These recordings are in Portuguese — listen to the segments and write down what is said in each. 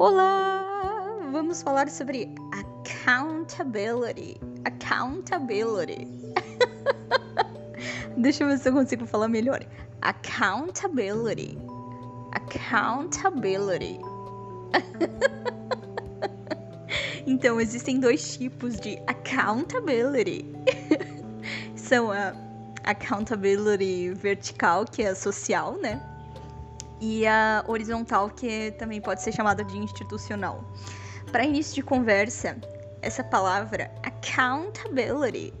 Olá! Vamos falar sobre accountability. Accountability. Deixa eu ver se eu consigo falar melhor. Accountability. Accountability. então, existem dois tipos de accountability. São a accountability vertical, que é social, né? E a horizontal, que também pode ser chamada de institucional. Para início de conversa, essa palavra accountability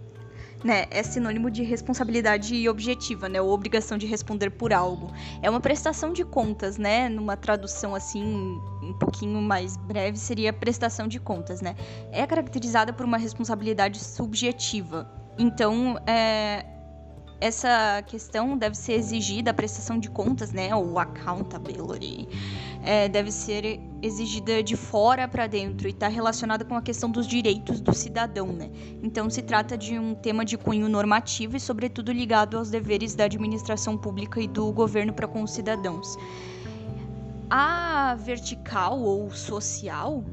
né, é sinônimo de responsabilidade objetiva, né, ou obrigação de responder por algo. É uma prestação de contas, né, numa tradução assim um pouquinho mais breve seria prestação de contas, né. É caracterizada por uma responsabilidade subjetiva. Então, é, essa questão deve ser exigida, a prestação de contas, né, ou accountability, é, deve ser exigida de fora para dentro e está relacionada com a questão dos direitos do cidadão, né. Então se trata de um tema de cunho normativo e, sobretudo, ligado aos deveres da administração pública e do governo para com os cidadãos. A vertical ou social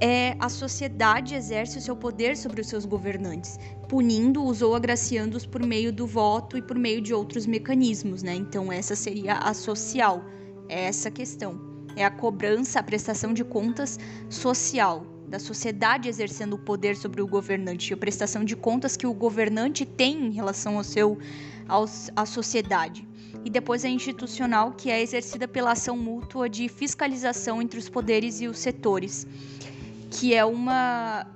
é a sociedade exerce o seu poder sobre os seus governantes, punindo-os ou agraciando-os por meio do voto e por meio de outros mecanismos, né? Então essa seria a social, é essa questão. É a cobrança, a prestação de contas social, da sociedade exercendo o poder sobre o governante, a prestação de contas que o governante tem em relação ao seu aos, à sociedade. E depois a institucional, que é exercida pela ação mútua de fiscalização entre os poderes e os setores, que é uma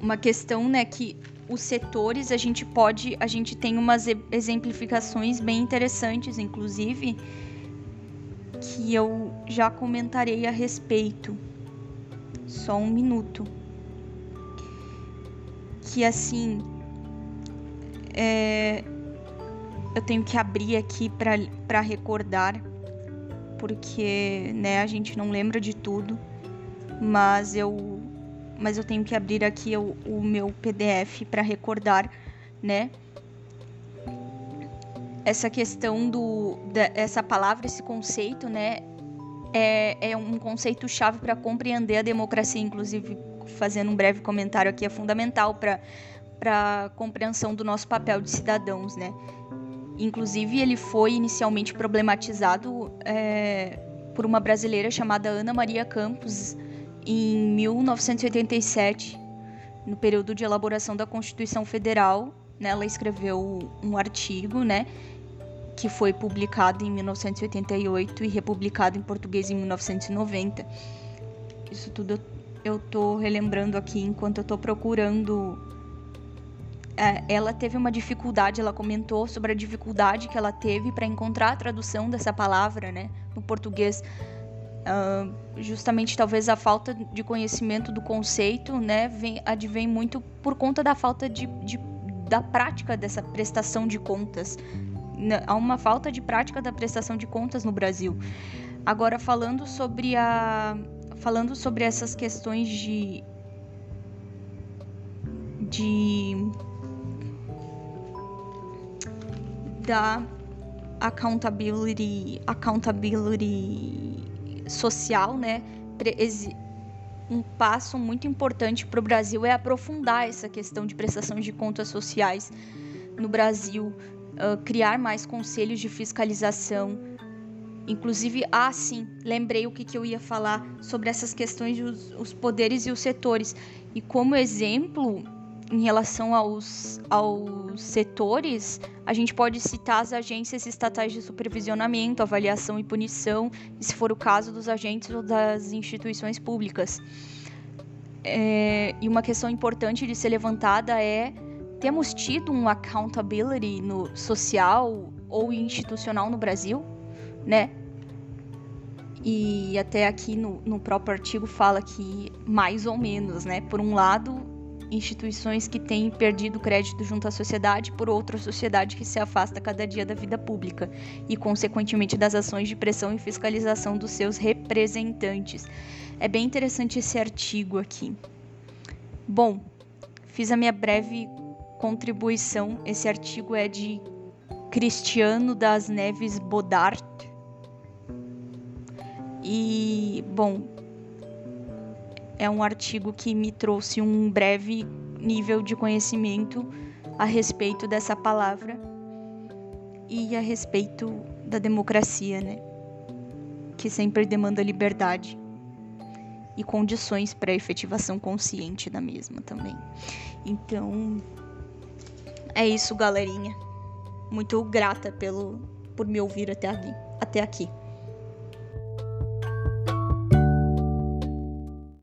uma questão, né, que os setores a gente pode, a gente tem umas exemplificações bem interessantes, inclusive, que eu já comentarei a respeito. Só um minuto. Que assim, é, eu tenho que abrir aqui para recordar, porque né, a gente não lembra de tudo, mas eu mas eu tenho que abrir aqui o, o meu PDF para recordar, né? Essa questão do da, essa palavra, esse conceito, né? É, é um conceito chave para compreender a democracia, inclusive fazendo um breve comentário aqui é fundamental para para compreensão do nosso papel de cidadãos, né? Inclusive ele foi inicialmente problematizado é, por uma brasileira chamada Ana Maria Campos em 1987, no período de elaboração da Constituição Federal, né, ela escreveu um artigo, né, que foi publicado em 1988 e republicado em português em 1990. Isso tudo eu tô relembrando aqui enquanto eu tô procurando. É, ela teve uma dificuldade, ela comentou sobre a dificuldade que ela teve para encontrar a tradução dessa palavra, né, no português Uh, justamente talvez a falta de conhecimento do conceito, né, vem, advém muito por conta da falta de, de, da prática dessa prestação de contas. Há uma falta de prática da prestação de contas no Brasil. Agora falando sobre a falando sobre essas questões de de da accountability accountability social, né? Um passo muito importante para o Brasil é aprofundar essa questão de prestação de contas sociais no Brasil, criar mais conselhos de fiscalização. Inclusive, ah, sim, lembrei o que, que eu ia falar sobre essas questões dos os poderes e os setores. E como exemplo, em relação aos, aos setores, a gente pode citar as agências estatais de supervisionamento, avaliação e punição, se for o caso dos agentes ou das instituições públicas. É, e uma questão importante de ser levantada é: temos tido um accountability no social ou institucional no Brasil, né? E até aqui no, no próprio artigo fala que mais ou menos, né? Por um lado, instituições que têm perdido crédito junto à sociedade por outra sociedade que se afasta cada dia da vida pública e, consequentemente, das ações de pressão e fiscalização dos seus representantes. É bem interessante esse artigo aqui. Bom, fiz a minha breve contribuição. Esse artigo é de Cristiano das Neves Bodart. E, bom, é um artigo que me trouxe um breve nível de conhecimento a respeito dessa palavra e a respeito da democracia, né? Que sempre demanda liberdade e condições para a efetivação consciente da mesma também. Então, é isso, galerinha. Muito grata pelo por me ouvir até aqui. Até aqui.